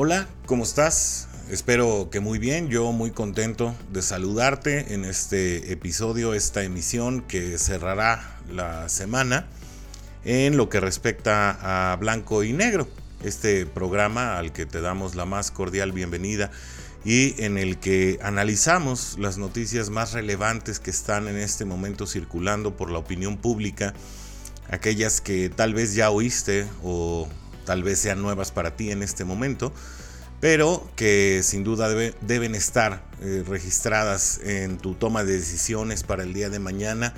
Hola, ¿cómo estás? Espero que muy bien, yo muy contento de saludarte en este episodio, esta emisión que cerrará la semana en lo que respecta a Blanco y Negro, este programa al que te damos la más cordial bienvenida y en el que analizamos las noticias más relevantes que están en este momento circulando por la opinión pública, aquellas que tal vez ya oíste o tal vez sean nuevas para ti en este momento, pero que sin duda deben estar eh, registradas en tu toma de decisiones para el día de mañana.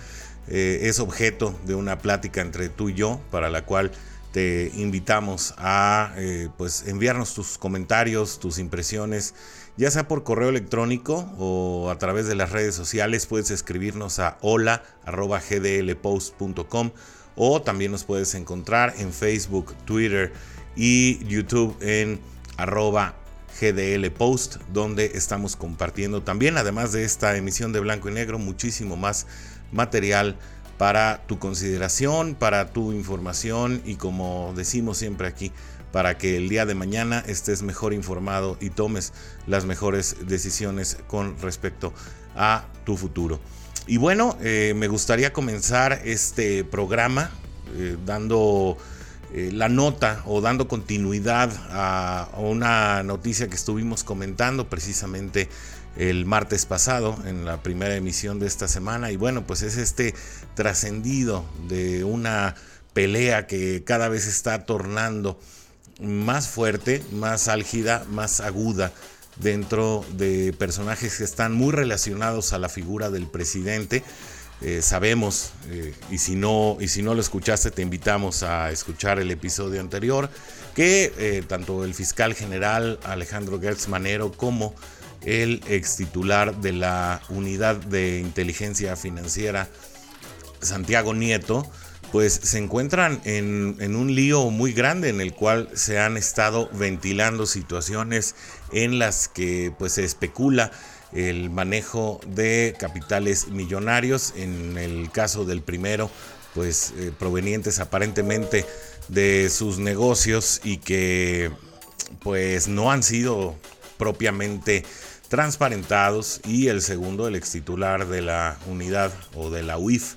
Eh, es objeto de una plática entre tú y yo, para la cual te invitamos a eh, pues enviarnos tus comentarios, tus impresiones, ya sea por correo electrónico o a través de las redes sociales. Puedes escribirnos a hola.gdlpost.com o también nos puedes encontrar en Facebook, Twitter y YouTube en arroba GDL Post, donde estamos compartiendo también, además de esta emisión de blanco y negro, muchísimo más material para tu consideración, para tu información y como decimos siempre aquí, para que el día de mañana estés mejor informado y tomes las mejores decisiones con respecto a tu futuro. Y bueno, eh, me gustaría comenzar este programa eh, dando eh, la nota o dando continuidad a, una noticia que estuvimos comentando precisamente el martes pasado en la primera emisión de esta semana. Y bueno, pues es este trascendido de una pelea que cada vez está tornando más fuerte, más álgida, más aguda dentro de personajes que están muy relacionados a la figura del presidente. Eh, sabemos, eh, y, si no, y si no lo escuchaste, te invitamos a escuchar el episodio anterior, que eh, tanto el fiscal general Alejandro Gertz Manero como el ex titular de la unidad de inteligencia financiera Santiago Nieto, pues se encuentran en, un lío muy grande en el cual se han estado ventilando situaciones en las que pues se especula el manejo de capitales millonarios, en el caso del primero, pues eh, provenientes aparentemente de sus negocios y que pues no han sido propiamente transparentados. Y el segundo, el ex titular de la unidad o de la UIF,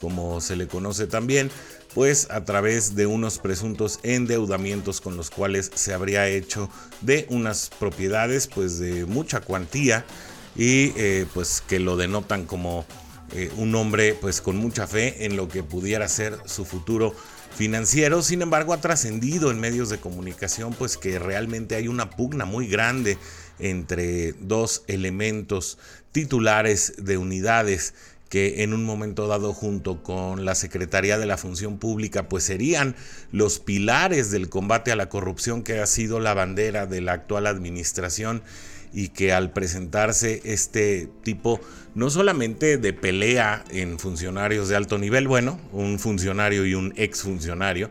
como se le conoce también, pues a través de unos presuntos endeudamientos con los cuales se habría hecho de unas propiedades pues de mucha cuantía y eh, pues que lo denotan como eh, un hombre pues con mucha fe en lo que pudiera ser su futuro financiero. Sin embargo, ha trascendido en medios de comunicación pues que realmente hay una pugna muy grande entre dos elementos titulares de unidades que en un momento dado junto con la Secretaría de la Función Pública pues serían los pilares del combate a la corrupción que ha sido la bandera de la actual administración y que al presentarse este tipo no solamente de pelea en funcionarios de alto nivel, bueno, un funcionario y un exfuncionario,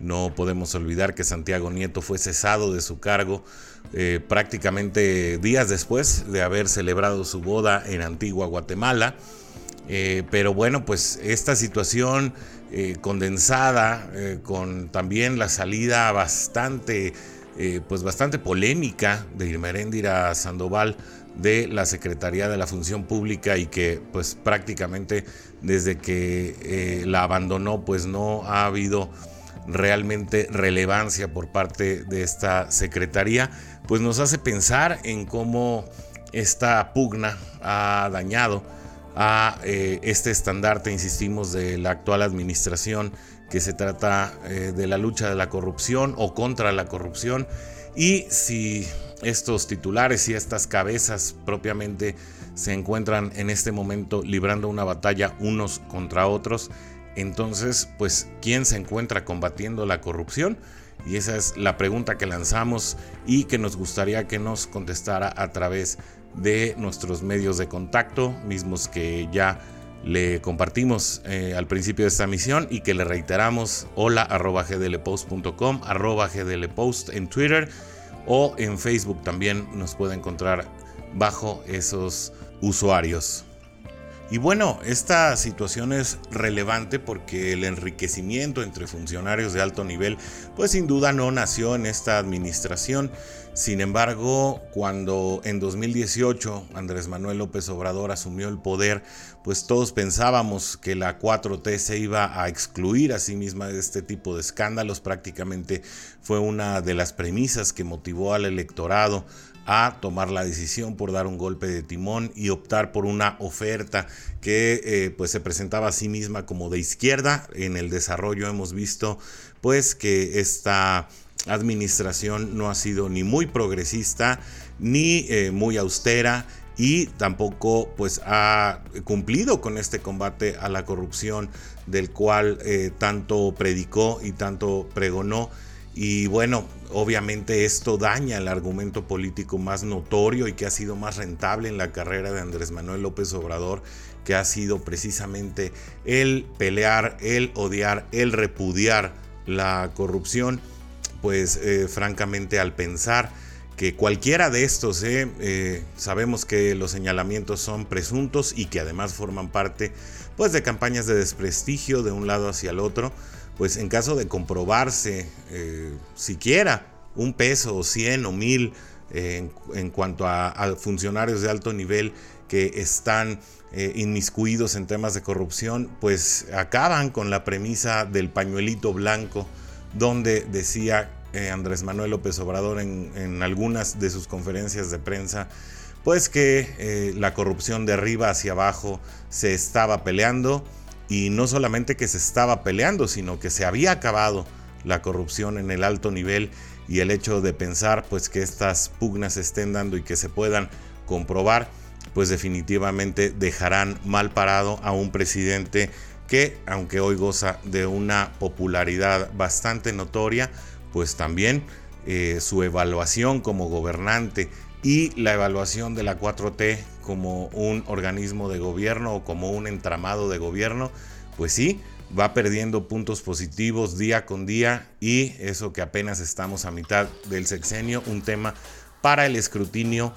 no podemos olvidar que Santiago Nieto fue cesado de su cargo eh, prácticamente días después de haber celebrado su boda en Antigua Guatemala. Eh, pero bueno, pues esta situación eh, condensada con también la salida bastante eh, pues bastante polémica de Irmeréndira Sandoval de la Secretaría de la Función Pública y que pues prácticamente desde que eh, la abandonó pues no ha habido realmente relevancia por parte de esta Secretaría, pues nos hace pensar en cómo esta pugna ha dañado a eh, este estandarte, insistimos, de la actual administración que se trata eh, de la lucha de la corrupción o contra la corrupción y si estos titulares y estas cabezas propiamente se encuentran en este momento librando una batalla unos contra otros, entonces pues ¿quién se encuentra combatiendo la corrupción? Y esa es la pregunta que lanzamos y que nos gustaría que nos contestara a través de nuestros medios de contacto, mismos que ya le compartimos eh, al principio de esta misión y que le reiteramos hola arroba gdlpost.com arroba gdlpost en Twitter o en Facebook también nos puede encontrar bajo esos usuarios. Y bueno, esta situación es relevante porque el enriquecimiento entre funcionarios de alto nivel, pues sin duda no nació en esta administración. Sin embargo, cuando en 2018 Andrés Manuel López Obrador asumió el poder, pues todos pensábamos que la 4T se iba a excluir a sí misma de este tipo de escándalos. Prácticamente fue una de las premisas que motivó al electorado a tomar la decisión por dar un golpe de timón y optar por una oferta que eh, pues se presentaba a sí misma como de izquierda. En el desarrollo hemos visto pues que esta administración no ha sido ni muy progresista ni eh, muy austera y tampoco pues ha cumplido con este combate a la corrupción del cual eh, tanto predicó y tanto pregonó y bueno, obviamente esto daña el argumento político más notorio y que ha sido más rentable en la carrera de Andrés Manuel López Obrador, que ha sido precisamente el pelear, el odiar, el repudiar la corrupción. Pues eh, francamente al pensar que cualquiera de estos, eh, eh, sabemos que los señalamientos son presuntos y que además forman parte pues, de campañas de desprestigio de un lado hacia el otro, pues en caso de comprobarse siquiera un peso o 100 o 1000 eh, en, cuanto a, funcionarios de alto nivel que están inmiscuidos en temas de corrupción, pues acaban con la premisa del pañuelito blanco, donde decía Andrés Manuel López Obrador en, algunas de sus conferencias de prensa, pues que la corrupción de arriba hacia abajo se estaba peleando y no solamente que se estaba peleando, sino que se había acabado la corrupción en el alto nivel y el hecho de pensar pues que estas pugnas se estén dando y que se puedan comprobar, pues definitivamente dejarán mal parado a un presidente que, aunque hoy goza de una popularidad bastante notoria, pues también eh, su evaluación como gobernante y la evaluación de la 4T como un organismo de gobierno o como un entramado de gobierno, pues sí, va perdiendo puntos positivos día con día y eso que apenas estamos a mitad del sexenio, un tema para el escrutinio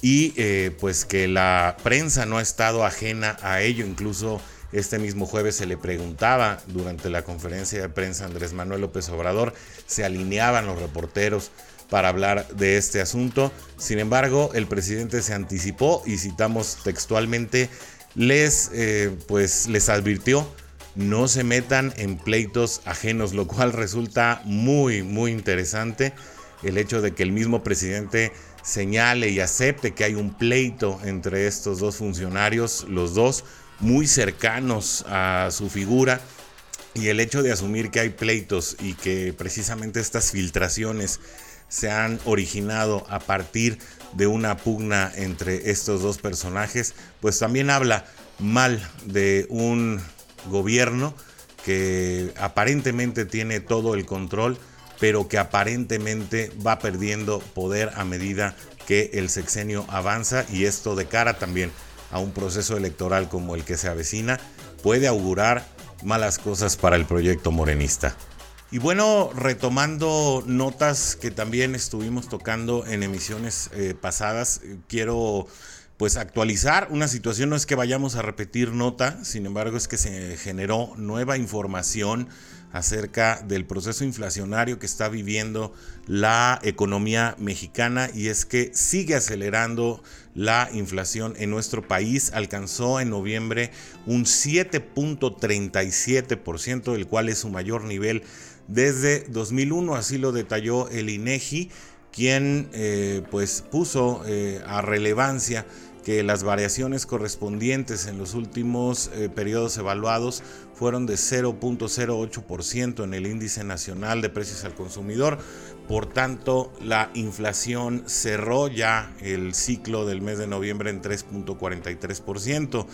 y eh, pues que la prensa no ha estado ajena a ello, incluso este mismo jueves se le preguntaba durante la conferencia de prensa Andrés Manuel López Obrador, se alineaban los reporteros para hablar de este asunto. Sin embargo, el presidente se anticipó y citamos textualmente, les, eh, pues, les advirtió no se metan en pleitos ajenos, lo cual resulta muy, muy interesante el hecho de que el mismo presidente señale y acepte que hay un pleito entre estos dos funcionarios, los dos muy cercanos a su figura, y el hecho de asumir que hay pleitos y que precisamente estas filtraciones se han originado a partir de una pugna entre estos dos personajes, pues también habla mal de un gobierno que aparentemente tiene todo el control, pero que aparentemente va perdiendo poder a medida que el sexenio avanza y esto de cara también a un proceso electoral como el que se avecina puede augurar malas cosas para el proyecto morenista. Y bueno, retomando notas que también estuvimos tocando en emisiones eh, pasadas, quiero pues actualizar una situación, no es que vayamos a repetir nota, sin embargo es que se generó nueva información acerca del proceso inflacionario que está viviendo la economía mexicana y es que sigue acelerando la inflación en nuestro país. Alcanzó en noviembre un 7.37%, el cual es su mayor nivel desde 2001, así lo detalló el INEGI, quien eh, pues puso eh, a relevancia que las variaciones correspondientes en los últimos eh, periodos evaluados fueron de 0.08% en el índice nacional de precios al consumidor. Por tanto, la inflación cerró ya el ciclo del mes de noviembre en 3.43%.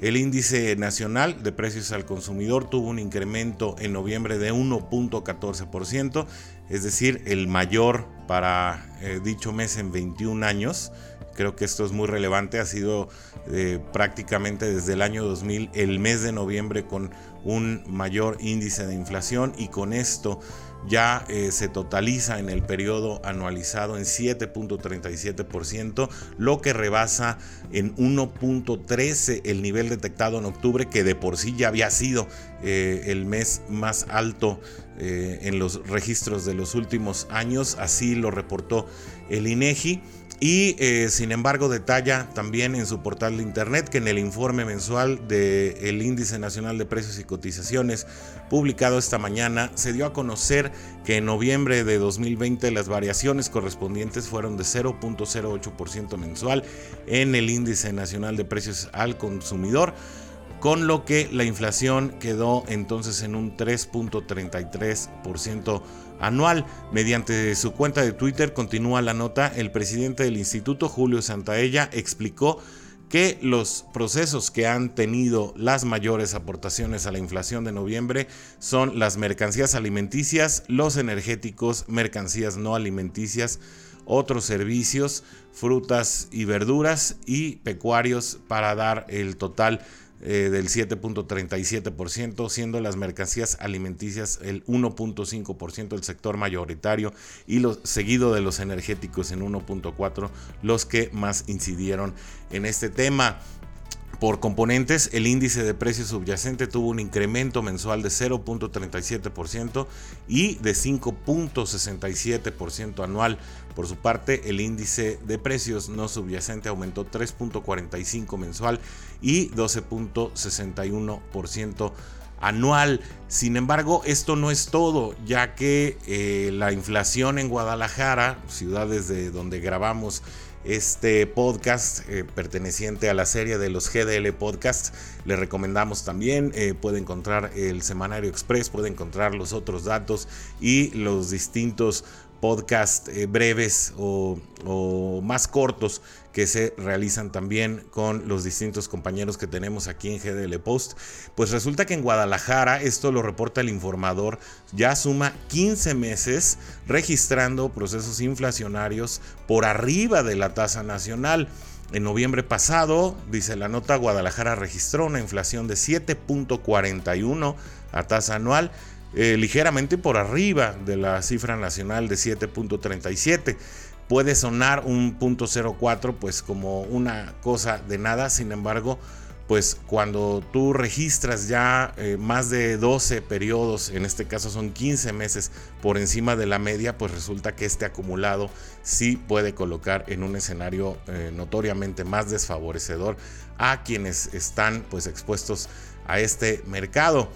El índice nacional de precios al consumidor tuvo un incremento en noviembre de 1.14%, es decir, el mayor para eh, dicho mes en 21 años. Creo que esto es muy relevante, ha sido eh, prácticamente desde el año 2000 el mes de noviembre con un mayor índice de inflación y con esto ya eh, se totaliza en el periodo anualizado en 7.37%, lo que rebasa en 1.13 el nivel detectado en octubre, que de por sí ya había sido eh, el mes más alto en los registros de los últimos años, así lo reportó el INEGI. Y eh, sin embargo detalla también en su portal de internet que en el informe mensual del Índice Nacional de Precios y Cotizaciones publicado esta mañana se dio a conocer que en noviembre de 2020 las variaciones correspondientes fueron de 0.08% mensual en el Índice Nacional de Precios al Consumidor con lo que la inflación quedó entonces en un 3.33% anual. Mediante su cuenta de Twitter, continúa la nota, el presidente del instituto, Julio Santaella, explicó que los procesos que han tenido las mayores aportaciones a la inflación de noviembre son las mercancías alimenticias, los energéticos, mercancías no alimenticias, otros servicios, frutas y verduras y pecuarios para dar el total eh, del 7.37%, siendo las mercancías alimenticias el 1.5% del sector mayoritario y lo, seguido de los energéticos en 1.4% los que más incidieron en este tema. Por componentes, el índice de precios subyacente tuvo un incremento mensual de 0.37% y de 5.67% anual. Por su parte, el índice de precios no subyacente aumentó 3.45 mensual y 12.61% anual. Sin embargo, esto no es todo, ya que eh, la inflación en Guadalajara, ciudades de donde grabamos este podcast eh, perteneciente a la serie de los GDL Podcasts. Le recomendamos también, eh, puede encontrar el Semanario Express, puede encontrar los otros datos y los distintos podcasts eh, breves o, o más cortos que se realizan también con los distintos compañeros que tenemos aquí en GDL Post. Pues resulta que en Guadalajara, esto lo reporta el informador, ya suma 15 meses registrando procesos inflacionarios por arriba de la tasa nacional. En noviembre pasado, dice la nota, Guadalajara registró una inflación de 7.41 a tasa anual, eh, ligeramente por arriba de la cifra nacional de 7.37 puede sonar un punto 04 pues como una cosa de nada, sin embargo, pues cuando tú registras ya eh, más de 12 periodos, en este caso son 15 meses por encima de la media, pues resulta que este acumulado sí puede colocar en un escenario eh, notoriamente más desfavorecedor a quienes están pues expuestos a este mercado.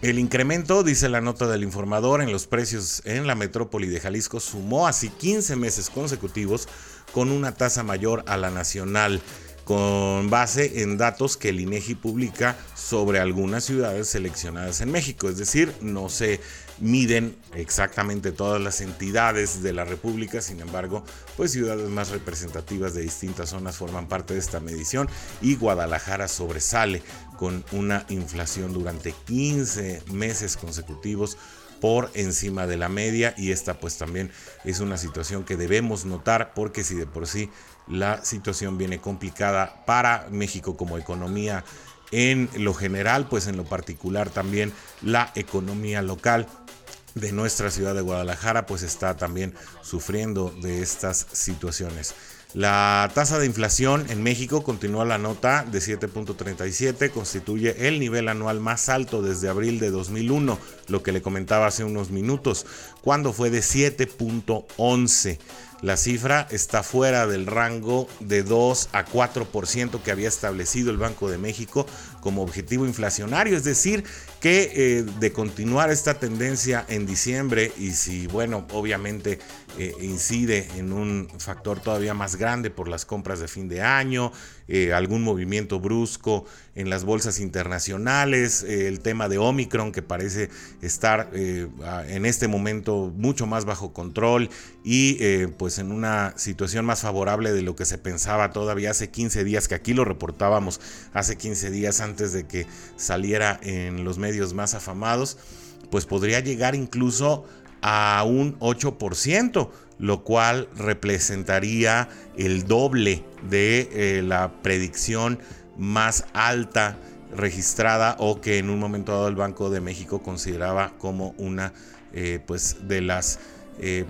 El incremento, dice la nota del informador, en los precios en la metrópoli de Jalisco sumó así 15 meses consecutivos con una tasa mayor a la nacional, con base en datos que el INEGI publica sobre algunas ciudades seleccionadas en México. Es decir, no se miden exactamente todas las entidades de la República, sin embargo, pues ciudades más representativas de distintas zonas forman parte de esta medición y Guadalajara sobresale con una inflación durante 15 meses consecutivos por encima de la media y esta pues también es una situación que debemos notar porque si de por sí la situación viene complicada para México como economía en lo general, pues en lo particular también la economía local de nuestra ciudad de Guadalajara pues está también sufriendo de estas situaciones. La tasa de inflación en México continúa la nota de 7.37, constituye el nivel anual más alto desde abril de 2001, lo que le comentaba hace unos minutos, cuando fue de 7.11. La cifra está fuera del rango de 2 a 4% que había establecido el Banco de México como objetivo inflacionario, es decir, que eh, de continuar esta tendencia en diciembre y si, bueno, obviamente eh, incide en un factor todavía más grande por las compras de fin de año, eh, algún movimiento brusco en las bolsas internacionales, el tema de Omicron que parece estar en este momento mucho más bajo control y pues en una situación más favorable de lo que se pensaba todavía hace 15 días, que aquí lo reportábamos hace 15 días antes de que saliera en los medios más afamados, pues podría llegar incluso a un 8%, lo cual representaría el doble de eh, la predicción más alta registrada o que en un momento dado el Banco de México consideraba como una eh, pues de las eh,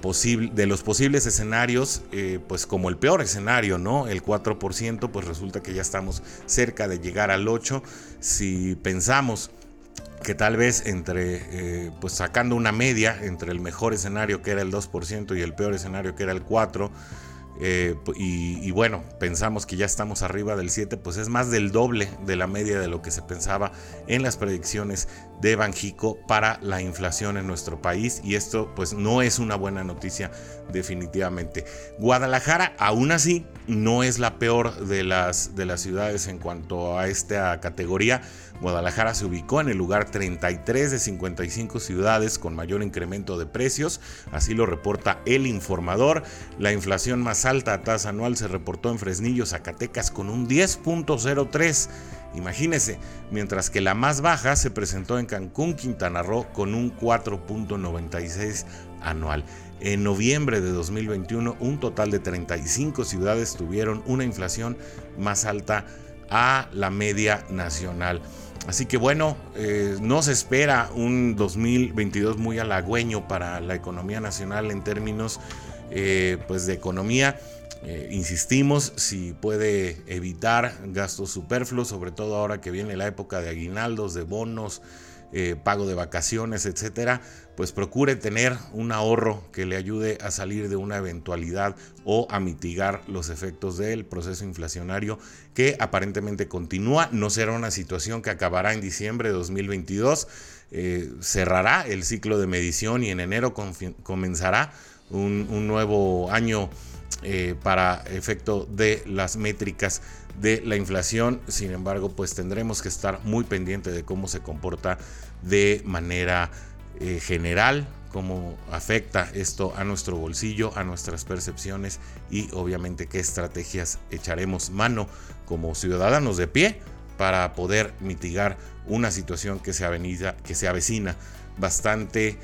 de los posibles escenarios, eh, pues como el peor escenario, ¿no? El 4%, pues resulta que ya estamos cerca de llegar al 8%. Si pensamos que tal vez entre, pues sacando una media entre el mejor escenario que era el 2% y el peor escenario que era el 4%, eh, y, bueno, pensamos que ya estamos arriba del 7, pues es más del doble de la media de lo que se pensaba en las predicciones de Banjico para la inflación en nuestro país. Y esto pues no es una buena noticia definitivamente. Guadalajara aún así no es la peor de las, de las ciudades en cuanto a esta categoría. Guadalajara se ubicó en el lugar 33 de 55 ciudades con mayor incremento de precios, así lo reporta el informador. La inflación más alta a tasa anual se reportó en Fresnillo, Zacatecas con un 10.03 Imagínese, mientras que la más baja se presentó en Cancún, Quintana Roo, con un 4.96 anual. En noviembre de 2021, un total de 35 ciudades tuvieron una inflación más alta a la media nacional. Así que bueno, eh, no se espera un 2022 muy halagüeño para la economía nacional en términos eh, pues de economía. Eh, insistimos, si puede evitar gastos superfluos, sobre todo ahora que viene la época de aguinaldos, de bonos, eh, pago de vacaciones, etcétera, pues procure tener un ahorro que le ayude a salir de una eventualidad o a mitigar los efectos del proceso inflacionario que aparentemente continúa. No será una situación que acabará en diciembre de 2022. Eh, cerrará el ciclo de medición y en enero comenzará un nuevo año eh, para efecto de las métricas de la inflación. Sin embargo, pues tendremos que estar muy pendiente de cómo se comporta de manera eh, general, cómo afecta esto a nuestro bolsillo, a nuestras percepciones y obviamente qué estrategias echaremos mano como ciudadanos de pie para poder mitigar una situación que se, avenida, que se avecina bastante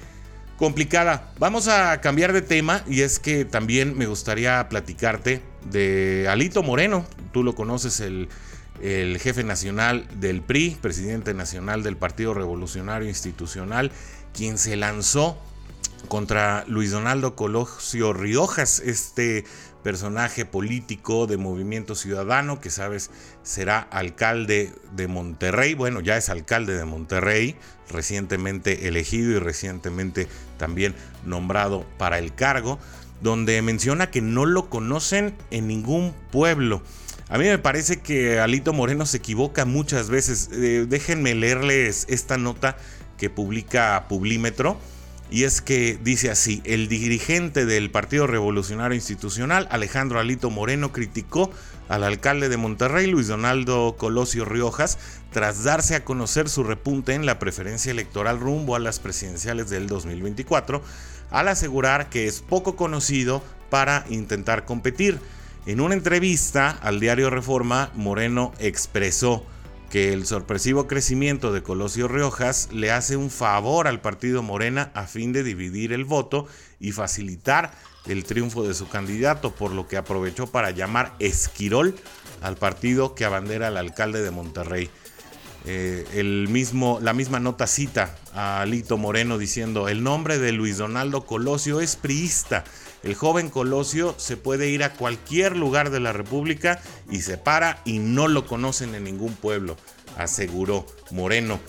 complicada. Vamos a cambiar de tema y es que también me gustaría platicarte de Alito Moreno. Tú lo conoces, el, jefe nacional del PRI, presidente nacional del Partido Revolucionario Institucional, quien se lanzó contra Luis Donaldo Colosio Riojas, este personaje político de Movimiento Ciudadano, que sabes será alcalde de Monterrey, bueno, ya es alcalde de Monterrey, recientemente elegido y recientemente también nombrado para el cargo, donde menciona que no lo conocen en ningún pueblo. A mí me parece que Alito Moreno se equivoca muchas veces. Eh, déjenme leerles esta nota que publica Publímetro y es que dice así, el dirigente del Partido Revolucionario Institucional, Alejandro Alito Moreno, criticó al alcalde de Monterrey, Luis Donaldo Colosio Riojas, tras darse a conocer su repunte en la preferencia electoral rumbo a las presidenciales del 2024, al asegurar que es poco conocido para intentar competir. En una entrevista al diario Reforma, Moreno expresó, que el sorpresivo crecimiento de Colosio Riojas le hace un favor al partido Morena a fin de dividir el voto y facilitar el triunfo de su candidato, por lo que aprovechó para llamar Esquirol al partido que abandera al alcalde de Monterrey. Eh, el mismo, la misma nota cita a Lito Moreno diciendo, el nombre de Luis Donaldo Colosio es priista. El joven Colosio se puede ir a cualquier lugar de la República y se para y no lo conocen en ningún pueblo, aseguró Moreno.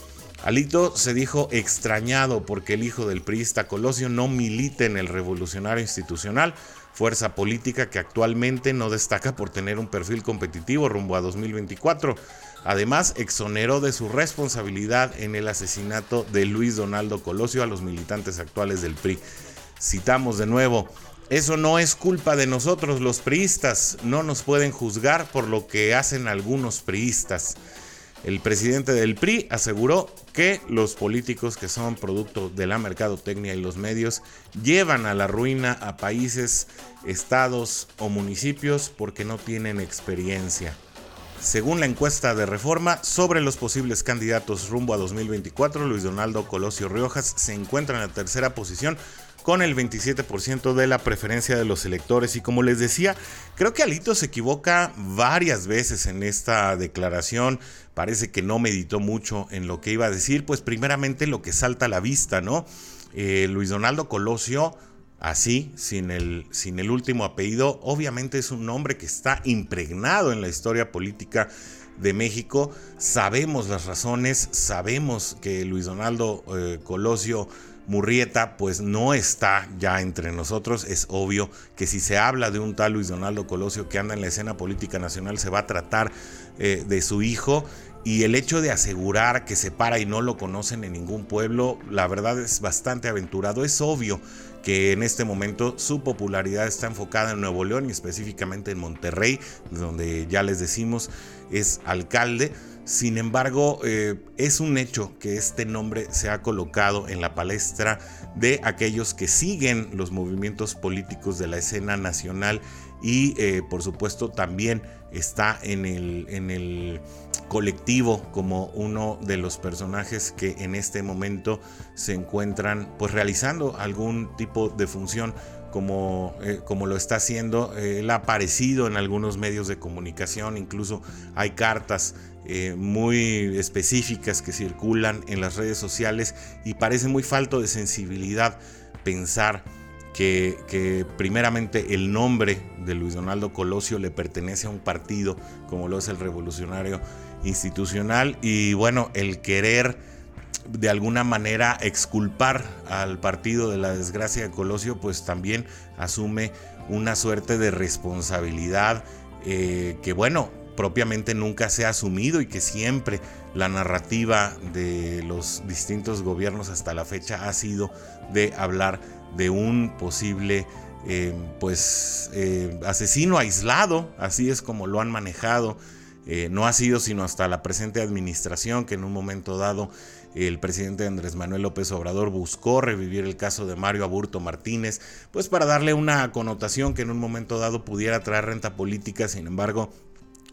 Alito se dijo extrañado porque el hijo del priista Colosio no milita en el revolucionario institucional, fuerza política que actualmente no destaca por tener un perfil competitivo rumbo a 2024. Además, exoneró de su responsabilidad en el asesinato de Luis Donaldo Colosio a los militantes actuales del PRI. Citamos de nuevo, eso no es culpa de nosotros los priistas, no nos pueden juzgar por lo que hacen algunos priistas. El presidente del PRI aseguró que los políticos que son producto de la mercadotecnia y los medios llevan a la ruina a países, estados o municipios porque no tienen experiencia. Según la encuesta de reforma sobre los posibles candidatos rumbo a 2024, Luis Donaldo Colosio Riojas se encuentra en la tercera posición con el 27% de la preferencia de los electores. Y como les decía, creo que Alito se equivoca varias veces en esta declaración. Parece que no meditó mucho en lo que iba a decir, pues primeramente lo que salta a la vista, ¿no? Eh, Luis Donaldo Colosio, así, sin el, sin el último apellido, obviamente es un nombre que está impregnado en la historia política de México. Sabemos las razones, sabemos que Luis Donaldo eh, Colosio Murrieta pues no está ya entre nosotros. Es obvio que si se habla de un tal Luis Donaldo Colosio que anda en la escena política nacional, se va a tratar eh, de su hijo. Y el hecho de asegurar que se para y no lo conocen en ningún pueblo, la verdad es bastante aventurado. Es obvio que en este momento su popularidad está enfocada en Nuevo León y específicamente en Monterrey, donde ya les decimos es alcalde. Sin embargo, eh, es un hecho que este nombre se ha colocado en la palestra de aquellos que siguen los movimientos políticos de la escena nacional y eh, por supuesto también está en el, en el colectivo como uno de los personajes que en este momento se encuentran pues realizando algún tipo de función como, eh, como lo está haciendo. él ha aparecido en algunos medios de comunicación, incluso hay cartas eh, muy específicas que circulan en las redes sociales y parece muy falto de sensibilidad pensar que, primeramente el nombre de Luis Donaldo Colosio le pertenece a un partido como lo es el Revolucionario Institucional y bueno, el querer de alguna manera exculpar al partido de la desgracia de Colosio, pues también asume una suerte de responsabilidad eh, que bueno, propiamente nunca se ha asumido y que siempre la narrativa de los distintos gobiernos hasta la fecha ha sido de hablar de un posible eh, pues eh, asesino aislado, así es como lo han manejado. no ha sido sino hasta la presente administración que en un momento dado el presidente Andrés Manuel López Obrador buscó revivir el caso de Mario Aburto Martínez, pues para darle una connotación que en un momento dado pudiera traer renta política, sin embargo,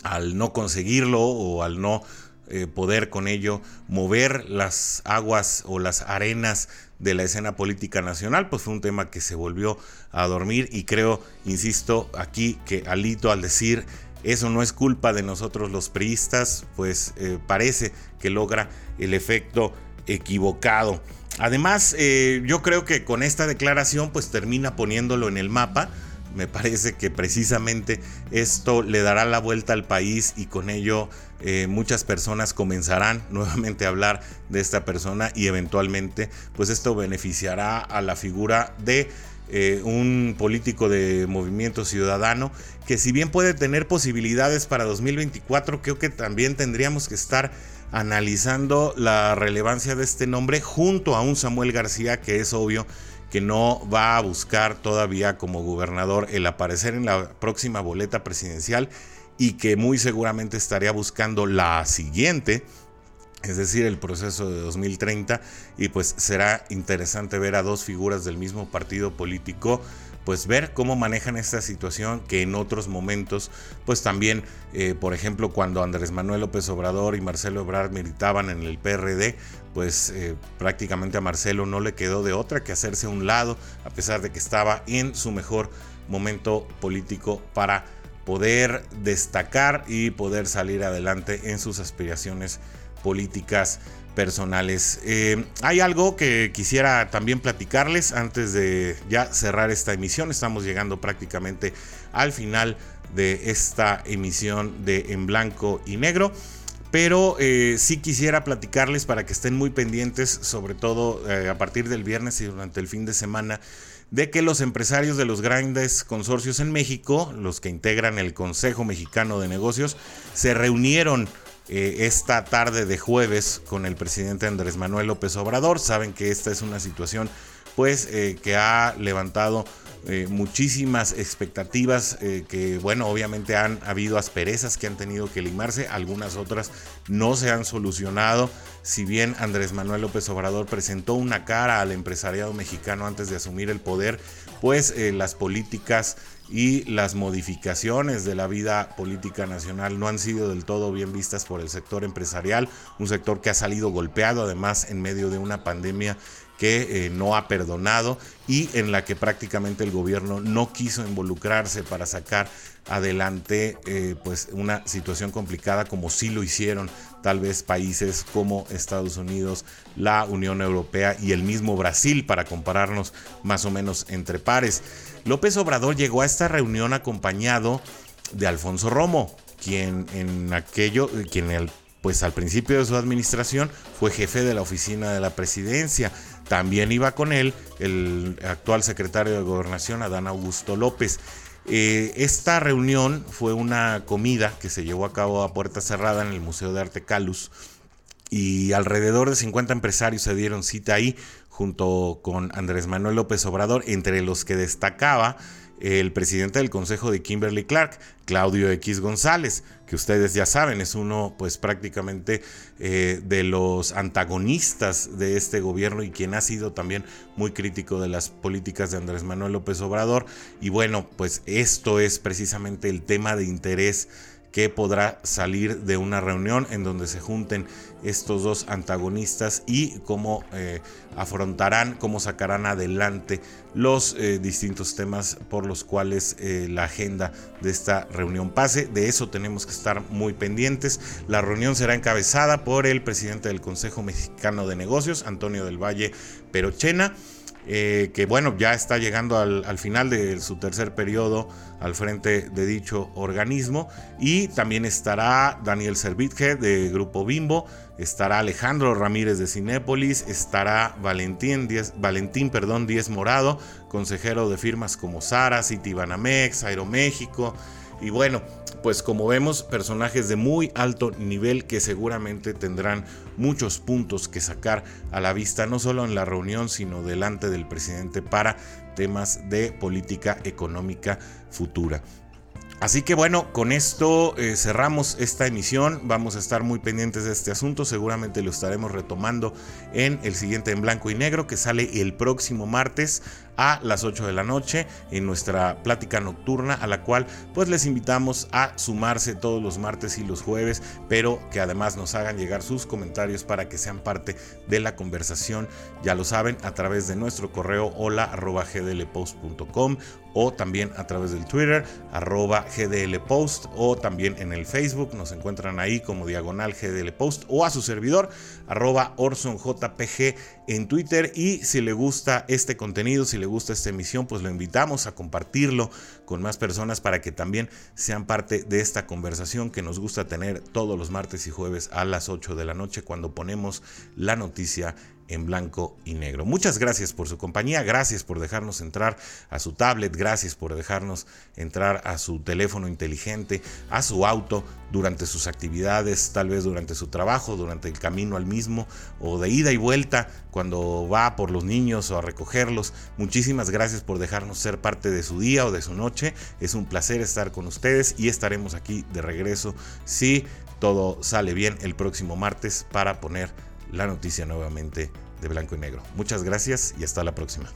al no conseguirlo o al no eh, poder con ello mover las aguas o las arenas de la escena política nacional, pues fue un tema que se volvió a dormir y creo, insisto, aquí que Alito al decir eso no es culpa de nosotros los priistas, pues eh, parece que logra el efecto equivocado. Además, eh, yo creo que con esta declaración pues termina poniéndolo en el mapa. Me parece que precisamente esto le dará la vuelta al país y con ello eh, muchas personas comenzarán nuevamente a hablar de esta persona y eventualmente pues esto beneficiará a la figura de eh, un político de movimiento ciudadano que si bien puede tener posibilidades para 2024, creo que también tendríamos que estar analizando la relevancia de este nombre junto a un Samuel García que es obvio que no va a buscar todavía como gobernador el aparecer en la próxima boleta presidencial y que muy seguramente estaría buscando la siguiente es decir, el proceso de 2030, y pues será interesante ver a dos figuras del mismo partido político, pues ver cómo manejan esta situación que en otros momentos, pues también, eh, por ejemplo, cuando Andrés Manuel López Obrador y Marcelo Ebrard militaban en el PRD, pues eh, prácticamente a Marcelo no le quedó de otra que hacerse a un lado, a pesar de que estaba en su mejor momento político para poder destacar y poder salir adelante en sus aspiraciones políticas personales. Eh, hay algo que quisiera también platicarles antes de ya cerrar esta emisión. Estamos llegando prácticamente al final de esta emisión de En Blanco y Negro. Pero eh, sí quisiera platicarles para que estén muy pendientes, sobre todo eh, a partir del viernes y durante el fin de semana, de que los empresarios de los grandes consorcios en México, los que integran el Consejo Mexicano de Negocios, se reunieron eh, esta tarde de jueves con el presidente Andrés Manuel López Obrador. Saben que esta es una situación pues eh, que ha levantado eh, muchísimas expectativas que bueno obviamente han habido asperezas que han tenido que limarse algunas otras no se han solucionado. Si bien Andrés Manuel López Obrador presentó una cara al empresariado mexicano antes de asumir el poder pues las políticas y las modificaciones de la vida política nacional no han sido del todo bien vistas por el sector empresarial, un sector que ha salido golpeado además en medio de una pandemia que eh, no ha perdonado y en la que prácticamente el gobierno no quiso involucrarse para sacar adelante eh, pues una situación complicada como sí lo hicieron tal vez países como Estados Unidos, la Unión Europea y el mismo Brasil para compararnos más o menos entre pares. López Obrador llegó a esta reunión acompañado de Alfonso Romo, quien en aquello, quien el, pues al principio de su administración fue jefe de la oficina de la presidencia. También iba con él el actual secretario de Gobernación, Adán Augusto López. Eh, esta reunión fue una comida que se llevó a cabo a puerta cerrada en el Museo de Arte Calus y alrededor de 50 empresarios se dieron cita ahí junto con Andrés Manuel López Obrador, entre los que destacaba el presidente del Consejo de Kimberly Clark, Claudio X González, que ustedes ya saben, es uno pues prácticamente eh, de los antagonistas de este gobierno y quien ha sido también muy crítico de las políticas de Andrés Manuel López Obrador. Y bueno, pues esto es precisamente el tema de interés que podrá salir de una reunión en donde se junten estos dos antagonistas y cómo eh, afrontarán, cómo sacarán adelante los eh, distintos temas por los cuales eh, la agenda de esta reunión pase. De eso tenemos que estar muy pendientes. La reunión será encabezada por el presidente del Consejo Mexicano de Negocios, Antonio del Valle Perochena. Eh, que bueno, ya está llegando al, final de su tercer periodo al frente de dicho organismo. Y también estará Daniel Servitje de Grupo Bimbo, estará Alejandro Ramírez de Cinépolis, estará Valentín Valentín perdón, Díez Morado, consejero de firmas como Sara, Citibanamex, Aeroméxico. Y bueno, pues como vemos, personajes de muy alto nivel que seguramente tendrán muchos puntos que sacar a la vista, no solo en la reunión, sino delante del presidente para temas de política económica futura. Así que bueno, con esto eh, cerramos esta emisión. Vamos a estar muy pendientes de este asunto. Seguramente lo estaremos retomando en el siguiente en blanco y negro que sale el próximo martes a las 8 de la noche en nuestra plática nocturna a la cual pues les invitamos a sumarse todos los martes y los jueves pero que además nos hagan llegar sus comentarios para que sean parte de la conversación. Ya lo saben a través de nuestro correo hola arroba gdlpost.com o también a través del Twitter arroba gdlpost o también en el Facebook. Nos encuentran ahí como diagonal gdlpost o a su servidor arroba orsonjpg en Twitter. Y si le gusta este contenido, si le gusta esta emisión, pues lo invitamos a compartirlo con más personas para que también sean parte de esta conversación que nos gusta tener todos los martes y jueves a las 8 de la noche cuando ponemos la noticia en blanco y negro. Muchas gracias por su compañía, gracias por dejarnos entrar a su tablet, gracias por dejarnos entrar a su teléfono inteligente, a su auto durante sus actividades, tal vez durante su trabajo, durante el camino al mismo o de ida y vuelta cuando va por los niños o a recogerlos. Muchísimas gracias por dejarnos ser parte de su día o de su noche. Es un placer estar con ustedes y estaremos aquí de regreso si todo sale bien el próximo martes para poner la noticia nuevamente de blanco y negro. Muchas gracias y hasta la próxima.